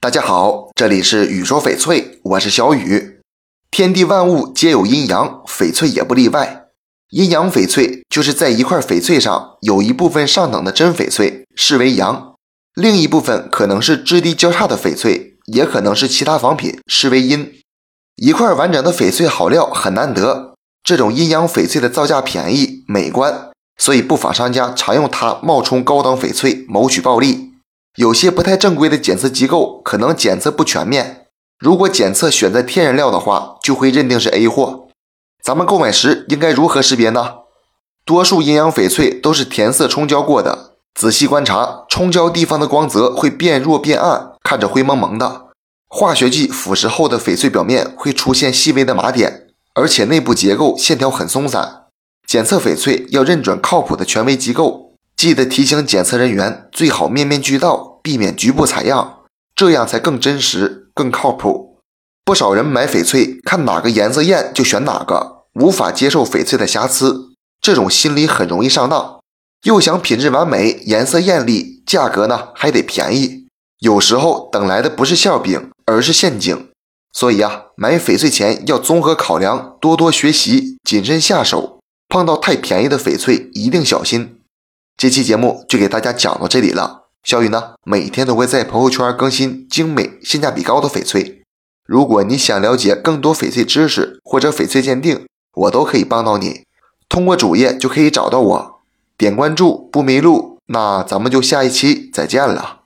大家好，这里是雨说翡翠，我是小雨。天地万物皆有阴阳，翡翠也不例外。阴阳翡翠就是在一块翡翠上有一部分上等的真翡翠，视为阳；另一部分可能是质地较差的翡翠，也可能是其他仿品，视为阴。一块完整的翡翠好料很难得，这种阴阳翡翠的造价便宜、美观，所以不法商家常用它冒充高档翡翠谋取暴利。有些不太正规的检测机构可能检测不全面，如果检测选择天然料的话，就会认定是 A 货。咱们购买时应该如何识别呢？多数阴阳翡翠都是填色冲胶过的，仔细观察，冲胶地方的光泽会变弱变暗，看着灰蒙蒙的。化学剂腐蚀后的翡翠表面会出现细微的麻点，而且内部结构线条很松散。检测翡翠要认准靠谱的权威机构。记得提醒检测人员，最好面面俱到，避免局部采样，这样才更真实、更靠谱。不少人买翡翠，看哪个颜色艳就选哪个，无法接受翡翠的瑕疵，这种心理很容易上当。又想品质完美、颜色艳丽，价格呢还得便宜，有时候等来的不是馅饼，而是陷阱。所以啊，买翡翠前要综合考量，多多学习，谨慎下手。碰到太便宜的翡翠，一定小心。这期节目就给大家讲到这里了。小雨呢，每天都会在朋友圈更新精美、性价比高的翡翠。如果你想了解更多翡翠知识或者翡翠鉴定，我都可以帮到你。通过主页就可以找到我，点关注不迷路。那咱们就下一期再见了。